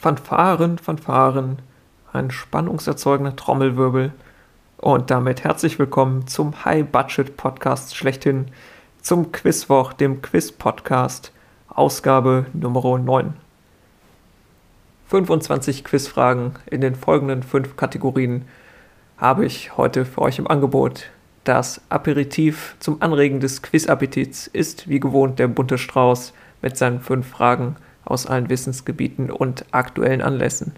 Fanfaren, Fanfaren, ein spannungserzeugender Trommelwirbel und damit herzlich willkommen zum High-Budget-Podcast schlechthin, zum Quizwoch, dem Quiz-Podcast, Ausgabe Nummer 9. 25 Quizfragen in den folgenden fünf Kategorien habe ich heute für euch im Angebot. Das Aperitif zum Anregen des Quizappetits ist wie gewohnt der bunte Strauß mit seinen fünf Fragen aus allen Wissensgebieten und aktuellen Anlässen.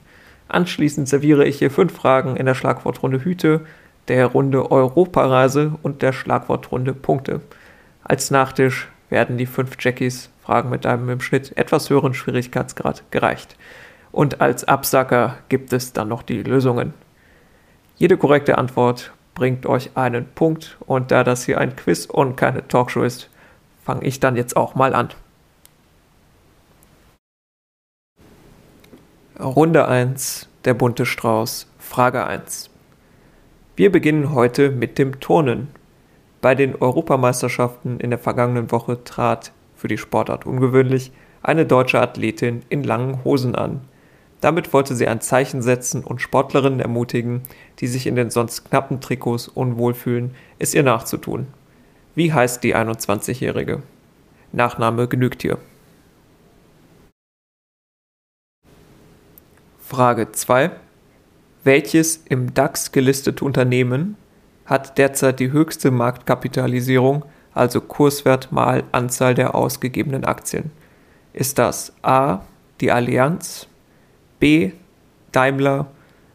Anschließend serviere ich hier fünf Fragen in der Schlagwortrunde Hüte, der Runde Europareise und der Schlagwortrunde Punkte. Als Nachtisch werden die fünf Jackies Fragen mit einem im Schnitt etwas höheren Schwierigkeitsgrad gereicht. Und als Absacker gibt es dann noch die Lösungen. Jede korrekte Antwort bringt euch einen Punkt und da das hier ein Quiz und keine Talkshow ist, fange ich dann jetzt auch mal an. Runde 1, der bunte Strauß, Frage 1. Wir beginnen heute mit dem Turnen. Bei den Europameisterschaften in der vergangenen Woche trat, für die Sportart ungewöhnlich, eine deutsche Athletin in langen Hosen an. Damit wollte sie ein Zeichen setzen und Sportlerinnen ermutigen, die sich in den sonst knappen Trikots unwohl fühlen, es ihr nachzutun. Wie heißt die 21-Jährige? Nachname genügt hier. Frage 2. Welches im DAX gelistete Unternehmen hat derzeit die höchste Marktkapitalisierung, also Kurswert mal Anzahl der ausgegebenen Aktien? Ist das A. die Allianz, B. Daimler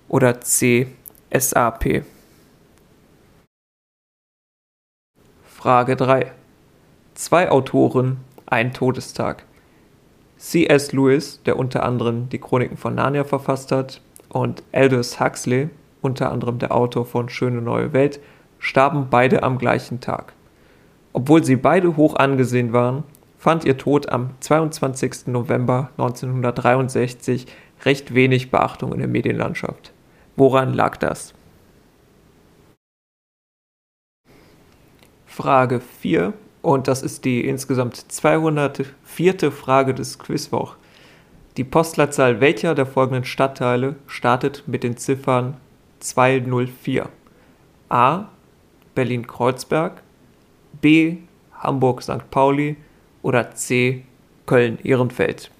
oder C. SAP? Frage 3. Zwei Autoren, ein Todestag. C.S. Lewis, der unter anderem die Chroniken von Narnia verfasst hat, und Aldous Huxley, unter anderem der Autor von Schöne neue Welt, starben beide am gleichen Tag. Obwohl sie beide hoch angesehen waren, fand ihr Tod am 22. November 1963 recht wenig Beachtung in der Medienlandschaft. Woran lag das? Frage 4 und das ist die insgesamt 204. Frage des Quizwoch. Die Postleitzahl welcher der folgenden Stadtteile startet mit den Ziffern 204? A. Berlin-Kreuzberg, B. Hamburg-St. Pauli oder C. Köln-Ehrenfeld?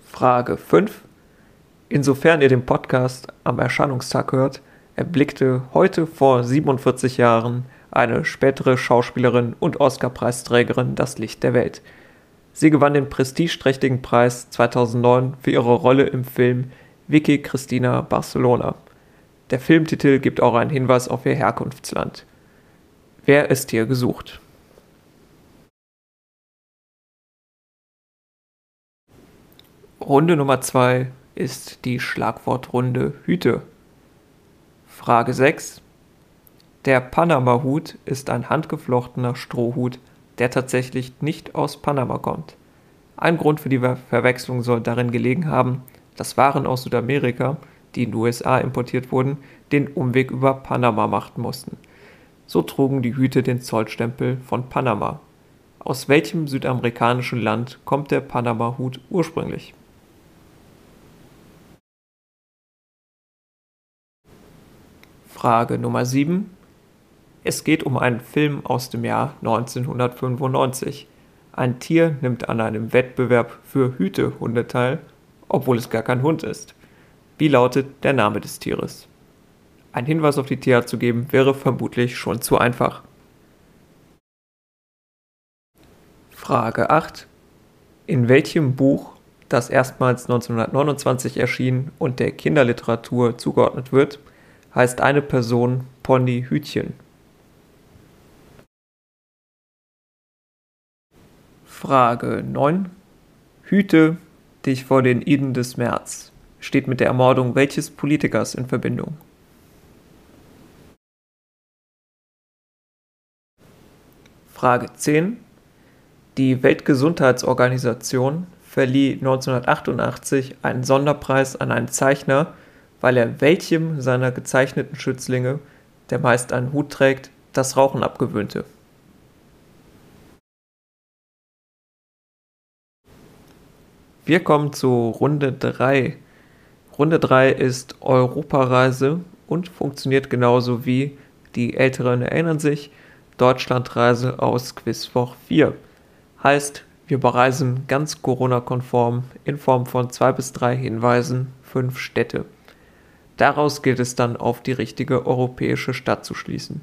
Frage 5. Insofern ihr den Podcast am Erscheinungstag hört, erblickte heute vor 47 Jahren eine spätere Schauspielerin und Oscar-Preisträgerin das Licht der Welt. Sie gewann den prestigeträchtigen Preis 2009 für ihre Rolle im Film Vicky Cristina Barcelona. Der Filmtitel gibt auch einen Hinweis auf ihr Herkunftsland. Wer ist hier gesucht? Runde Nummer 2 ist die Schlagwortrunde Hüte. Frage 6. Der Panama-Hut ist ein handgeflochtener Strohhut, der tatsächlich nicht aus Panama kommt. Ein Grund für die Verwechslung soll darin gelegen haben, dass Waren aus Südamerika, die in die USA importiert wurden, den Umweg über Panama machten mussten. So trugen die Hüte den Zollstempel von Panama. Aus welchem südamerikanischen Land kommt der Panama-Hut ursprünglich? Frage Nummer 7. Es geht um einen Film aus dem Jahr 1995. Ein Tier nimmt an einem Wettbewerb für Hütehunde teil, obwohl es gar kein Hund ist. Wie lautet der Name des Tieres? Ein Hinweis auf die Tierart zu geben wäre vermutlich schon zu einfach. Frage 8. In welchem Buch, das erstmals 1929 erschien und der Kinderliteratur zugeordnet wird, heißt eine Person Pony Hütchen. Frage 9. Hüte dich vor den Iden des März steht mit der Ermordung welches Politikers in Verbindung? Frage 10. Die Weltgesundheitsorganisation verlieh 1988 einen Sonderpreis an einen Zeichner weil er welchem seiner gezeichneten Schützlinge, der meist einen Hut trägt, das Rauchen abgewöhnte Wir kommen zu Runde 3. Runde 3 ist Europareise und funktioniert genauso wie die Älteren erinnern sich, Deutschlandreise aus Quizwoch 4. Heißt, wir bereisen ganz Corona-konform in Form von zwei bis drei Hinweisen fünf Städte. Daraus gilt es dann auf die richtige europäische Stadt zu schließen.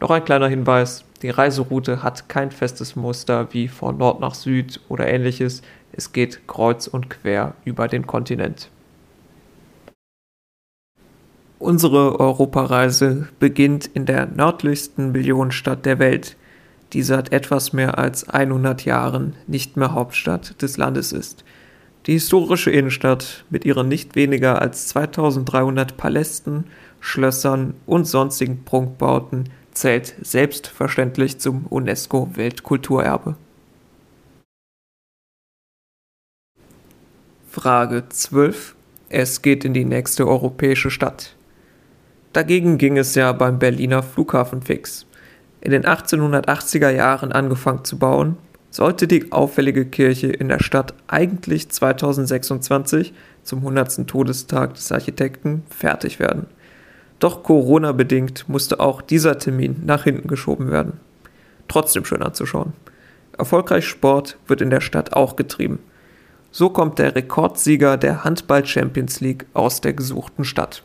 Noch ein kleiner Hinweis, die Reiseroute hat kein festes Muster wie von Nord nach Süd oder ähnliches, es geht kreuz und quer über den Kontinent. Unsere Europareise beginnt in der nördlichsten Millionenstadt der Welt, die seit etwas mehr als 100 Jahren nicht mehr Hauptstadt des Landes ist. Die historische Innenstadt mit ihren nicht weniger als 2300 Palästen, Schlössern und sonstigen Prunkbauten zählt selbstverständlich zum UNESCO-Weltkulturerbe. Frage 12. Es geht in die nächste europäische Stadt. Dagegen ging es ja beim Berliner Flughafen fix. In den 1880er Jahren angefangen zu bauen, sollte die auffällige Kirche in der Stadt eigentlich 2026 zum 100. Todestag des Architekten fertig werden. Doch Corona bedingt musste auch dieser Termin nach hinten geschoben werden. Trotzdem schön anzuschauen. Erfolgreich Sport wird in der Stadt auch getrieben. So kommt der Rekordsieger der Handball Champions League aus der gesuchten Stadt.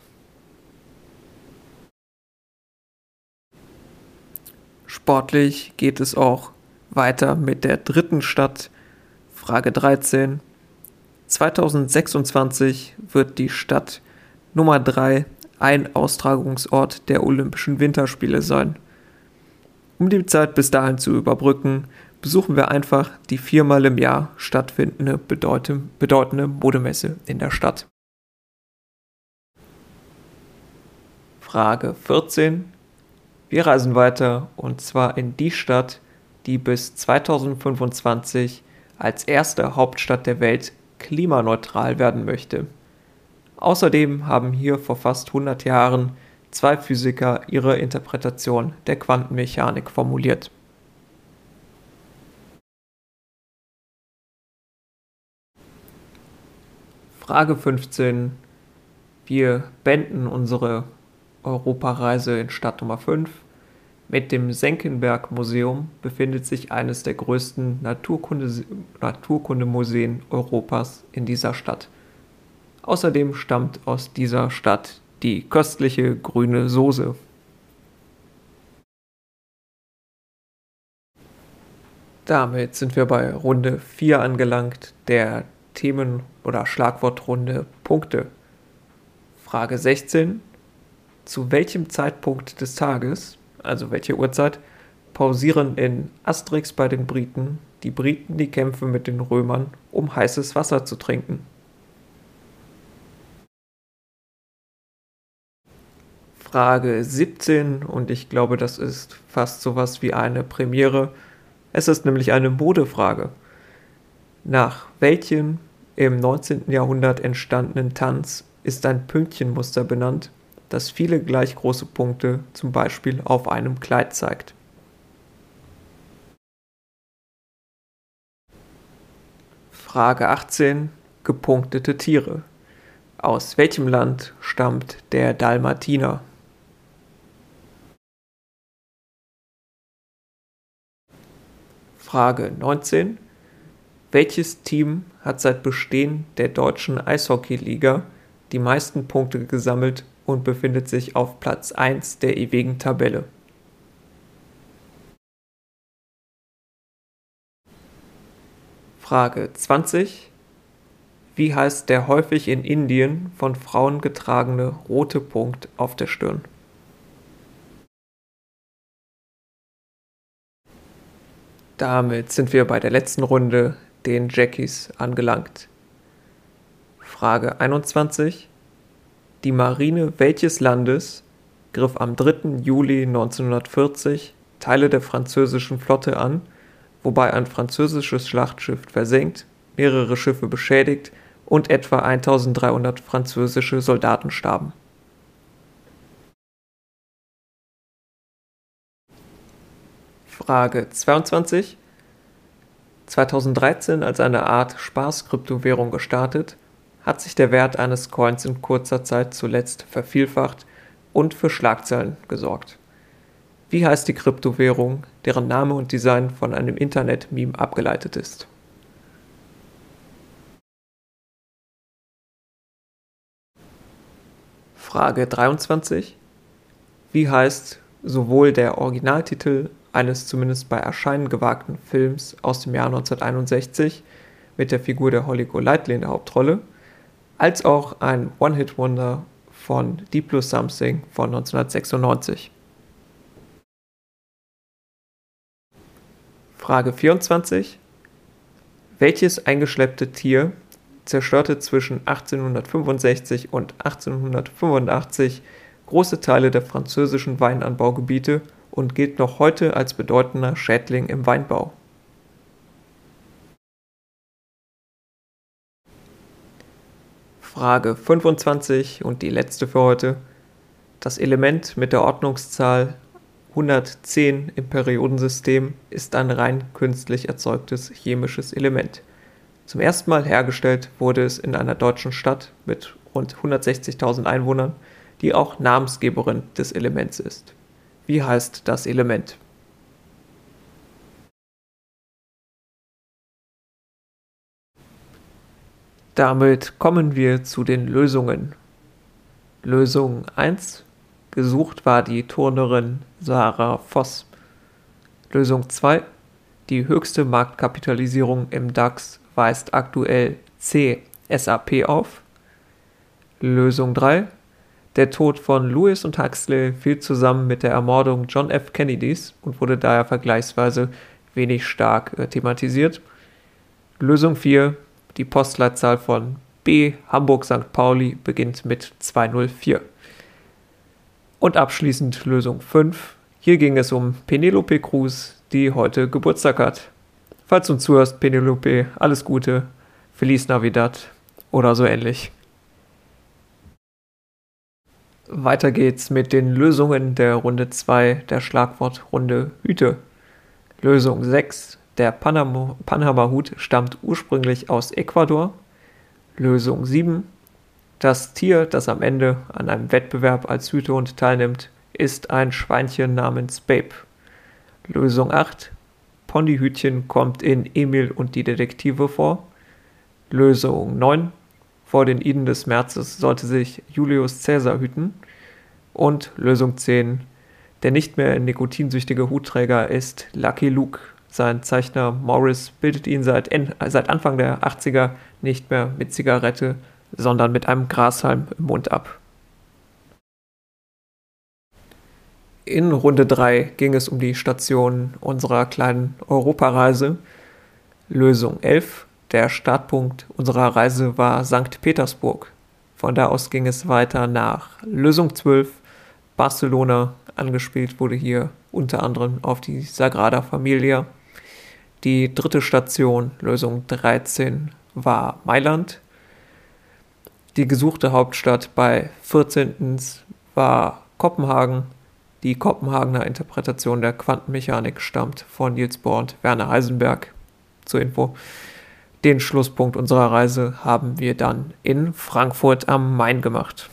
Sportlich geht es auch weiter mit der dritten Stadt. Frage 13. 2026 wird die Stadt Nummer 3 ein Austragungsort der Olympischen Winterspiele sein. Um die Zeit bis dahin zu überbrücken, besuchen wir einfach die viermal im Jahr stattfindende bedeutende Modemesse in der Stadt. Frage 14. Wir reisen weiter und zwar in die Stadt, die bis 2025 als erste Hauptstadt der Welt klimaneutral werden möchte. Außerdem haben hier vor fast 100 Jahren zwei Physiker ihre Interpretation der Quantenmechanik formuliert. Frage 15. Wir beenden unsere Europareise in Stadt Nummer 5 mit dem Senckenberg Museum befindet sich eines der größten Naturkunde Naturkundemuseen Europas in dieser Stadt. Außerdem stammt aus dieser Stadt die köstliche grüne Soße. Damit sind wir bei Runde 4 angelangt, der Themen- oder Schlagwortrunde Punkte. Frage 16. Zu welchem Zeitpunkt des Tages also welche Uhrzeit, pausieren in Asterix bei den Briten die Briten die Kämpfe mit den Römern, um heißes Wasser zu trinken. Frage 17 und ich glaube, das ist fast sowas wie eine Premiere. Es ist nämlich eine Modefrage. Nach welchem im 19. Jahrhundert entstandenen Tanz ist ein Pünktchenmuster benannt, das viele gleich große Punkte zum Beispiel auf einem Kleid zeigt. Frage 18. Gepunktete Tiere. Aus welchem Land stammt der Dalmatiner? Frage 19. Welches Team hat seit Bestehen der deutschen Eishockeyliga die meisten Punkte gesammelt und befindet sich auf Platz 1 der ewigen Tabelle. Frage 20. Wie heißt der häufig in Indien von Frauen getragene rote Punkt auf der Stirn? Damit sind wir bei der letzten Runde, den Jackies, angelangt. Frage 21. Die Marine welches Landes griff am 3. Juli 1940 Teile der französischen Flotte an, wobei ein französisches Schlachtschiff versenkt, mehrere Schiffe beschädigt und etwa 1300 französische Soldaten starben. Frage 22. 2013 als eine Art Spaß-Kryptowährung gestartet, hat sich der Wert eines Coins in kurzer Zeit zuletzt vervielfacht und für Schlagzeilen gesorgt. Wie heißt die Kryptowährung, deren Name und Design von einem Internet-Meme abgeleitet ist? Frage 23. Wie heißt sowohl der Originaltitel eines zumindest bei Erscheinen gewagten Films aus dem Jahr 1961 mit der Figur der Holly Golightly in der Hauptrolle, als auch ein One-Hit-Wonder von Deep Blue Something von 1996. Frage 24. Welches eingeschleppte Tier zerstörte zwischen 1865 und 1885 große Teile der französischen Weinanbaugebiete und gilt noch heute als bedeutender Schädling im Weinbau. Frage 25 und die letzte für heute. Das Element mit der Ordnungszahl 110 im Periodensystem ist ein rein künstlich erzeugtes chemisches Element. Zum ersten Mal hergestellt wurde es in einer deutschen Stadt mit rund 160.000 Einwohnern, die auch Namensgeberin des Elements ist. Wie heißt das Element? Damit kommen wir zu den Lösungen. Lösung 1. Gesucht war die Turnerin Sarah Voss. Lösung 2. Die höchste Marktkapitalisierung im DAX weist aktuell CSAP auf. Lösung 3. Der Tod von Lewis und Huxley fiel zusammen mit der Ermordung John F. Kennedys und wurde daher vergleichsweise wenig stark äh, thematisiert. Lösung 4. Die Postleitzahl von B Hamburg St. Pauli beginnt mit 204. Und abschließend Lösung 5. Hier ging es um Penelope Cruz, die heute Geburtstag hat. Falls du zuhörst, Penelope, alles Gute, Feliz Navidad oder so ähnlich. Weiter geht's mit den Lösungen der Runde 2 der Schlagwortrunde Hüte. Lösung 6. Der Panama-Hut stammt ursprünglich aus Ecuador. Lösung 7. Das Tier, das am Ende an einem Wettbewerb als Hütehund teilnimmt, ist ein Schweinchen namens Babe. Lösung 8. Pondyhütchen kommt in Emil und die Detektive vor. Lösung 9. Vor den Iden des Märzes sollte sich Julius Caesar hüten. Und Lösung 10. Der nicht mehr nikotinsüchtige Hutträger ist Lucky Luke. Sein Zeichner Morris bildet ihn seit, seit Anfang der 80er nicht mehr mit Zigarette, sondern mit einem Grashalm im Mund ab. In Runde 3 ging es um die Station unserer kleinen Europareise. Lösung 11. Der Startpunkt unserer Reise war St. Petersburg. Von da aus ging es weiter nach Lösung 12, Barcelona. Angespielt wurde hier unter anderem auf die Sagrada Familia. Die dritte Station, Lösung 13, war Mailand. Die gesuchte Hauptstadt bei 14. war Kopenhagen. Die Kopenhagener Interpretation der Quantenmechanik stammt von Niels Bohr und Werner Heisenberg. Zur Info. Den Schlusspunkt unserer Reise haben wir dann in Frankfurt am Main gemacht.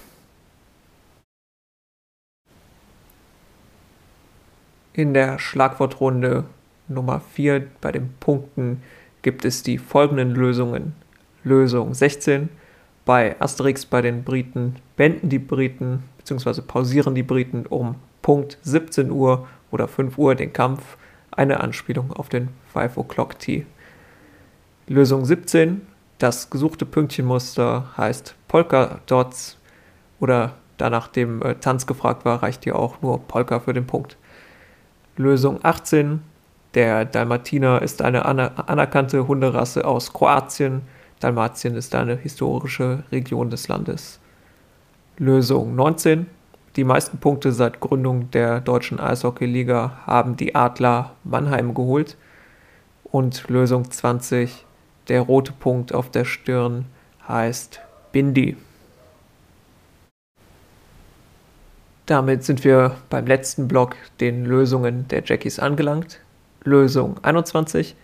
In der Schlagwortrunde Nummer 4 bei den Punkten gibt es die folgenden Lösungen. Lösung 16. Bei Asterix bei den Briten beenden die Briten bzw. pausieren die Briten um Punkt 17 Uhr oder 5 Uhr den Kampf. Eine Anspielung auf den 5 O'Clock Tea. Lösung 17. Das gesuchte Pünktchenmuster heißt Polka Dots oder da nach dem äh, Tanz gefragt war, reicht hier auch nur Polka für den Punkt. Lösung 18. Der Dalmatiner ist eine anerkannte Hunderasse aus Kroatien. Dalmatien ist eine historische Region des Landes. Lösung 19. Die meisten Punkte seit Gründung der deutschen Eishockeyliga haben die Adler Mannheim geholt. Und Lösung 20. Der rote Punkt auf der Stirn heißt Bindi. Damit sind wir beim letzten Block den Lösungen der Jackies angelangt. Lösung 21.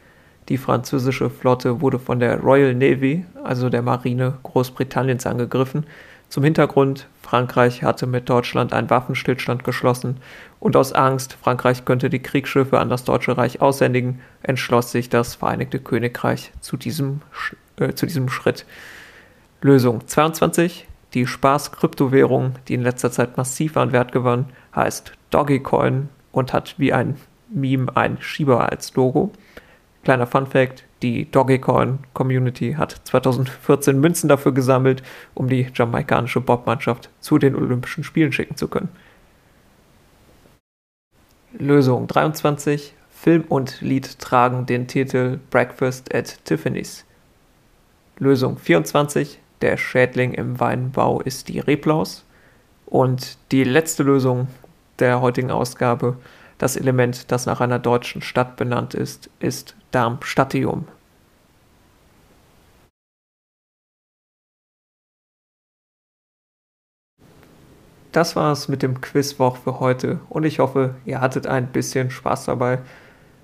Die französische Flotte wurde von der Royal Navy, also der Marine Großbritanniens, angegriffen. Zum Hintergrund, Frankreich hatte mit Deutschland einen Waffenstillstand geschlossen und aus Angst, Frankreich könnte die Kriegsschiffe an das Deutsche Reich aussändigen, entschloss sich das Vereinigte Königreich zu diesem, äh, zu diesem Schritt. Lösung 22. Die Spaß-Kryptowährung, die in letzter Zeit massiv an Wert gewann, heißt Doggycoin und hat wie ein Meme ein Schieber als Logo. Kleiner Fun Fact, die Dogecoin Community hat 2014 Münzen dafür gesammelt, um die jamaikanische Bobmannschaft zu den Olympischen Spielen schicken zu können. Lösung 23. Film und Lied tragen den Titel Breakfast at Tiffany's. Lösung 24. Der Schädling im Weinbau ist die Reblaus. Und die letzte Lösung der heutigen Ausgabe das Element, das nach einer deutschen Stadt benannt ist, ist Darmstadtium. Das war es mit dem Quizwoch für heute und ich hoffe, ihr hattet ein bisschen Spaß dabei.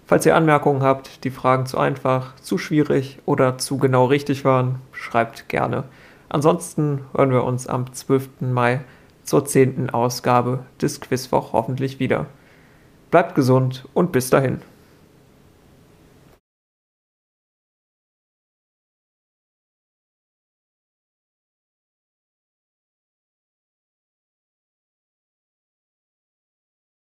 Falls ihr Anmerkungen habt, die Fragen zu einfach, zu schwierig oder zu genau richtig waren, schreibt gerne. Ansonsten hören wir uns am 12. Mai zur 10. Ausgabe des Quizwoch hoffentlich wieder. Bleibt gesund und bis dahin.